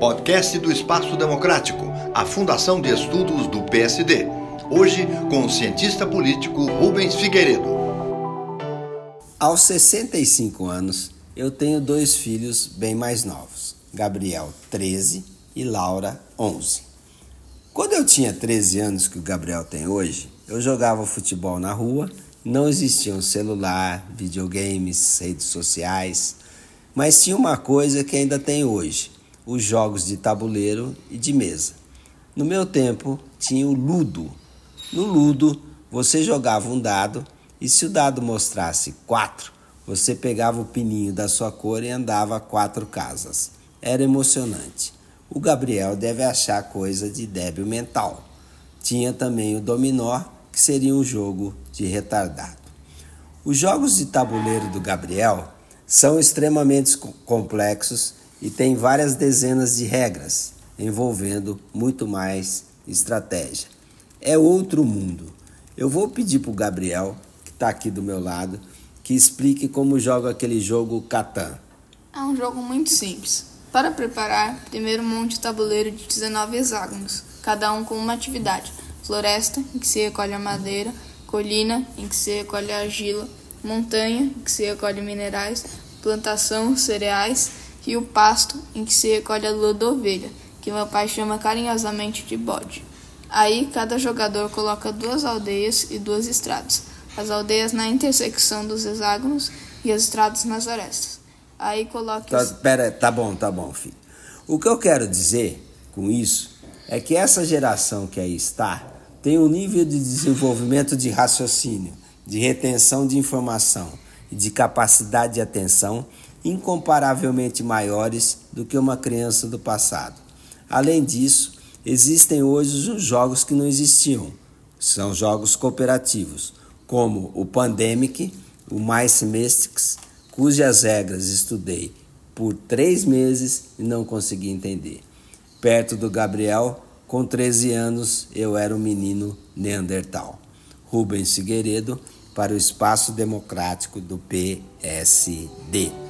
Podcast do Espaço Democrático, a Fundação de Estudos do PSD. Hoje com o cientista político Rubens Figueiredo. Aos 65 anos, eu tenho dois filhos bem mais novos, Gabriel, 13 e Laura, 11. Quando eu tinha 13 anos, que o Gabriel tem hoje, eu jogava futebol na rua, não existiam celular, videogames, redes sociais, mas tinha uma coisa que ainda tem hoje: os jogos de tabuleiro e de mesa. No meu tempo, tinha o Ludo. No Ludo, você jogava um dado e se o dado mostrasse 4, você pegava o pininho da sua cor e andava quatro casas. Era emocionante. O Gabriel deve achar coisa de débil mental. Tinha também o dominó, que seria um jogo de retardado. Os jogos de tabuleiro do Gabriel são extremamente complexos e têm várias dezenas de regras, envolvendo muito mais estratégia. É outro mundo. Eu vou pedir para o Gabriel, que está aqui do meu lado, que explique como joga aquele jogo Catan. É um jogo muito simples. Para preparar, primeiro monte o tabuleiro de 19 hexágonos, cada um com uma atividade: floresta, em que se recolhe a madeira, colina, em que se recolhe a argila, montanha, em que se recolhe minerais, plantação, cereais, e o pasto, em que se recolhe a lua da ovelha, que meu pai chama carinhosamente de bode. Aí cada jogador coloca duas aldeias e duas estradas, as aldeias na intersecção dos hexágonos e as estradas nas arestas. Aí coloca. Tá, pera, tá bom, tá bom, filho. O que eu quero dizer com isso é que essa geração que aí está tem um nível de desenvolvimento de raciocínio de retenção de informação e de capacidade de atenção incomparavelmente maiores do que uma criança do passado. Além disso, existem hoje os jogos que não existiam. São jogos cooperativos, como o Pandemic, o Mice Mystics, cujas regras estudei por três meses e não consegui entender. Perto do Gabriel, com 13 anos, eu era um menino neandertal. Rubens Figueiredo para o Espaço Democrático do PSD.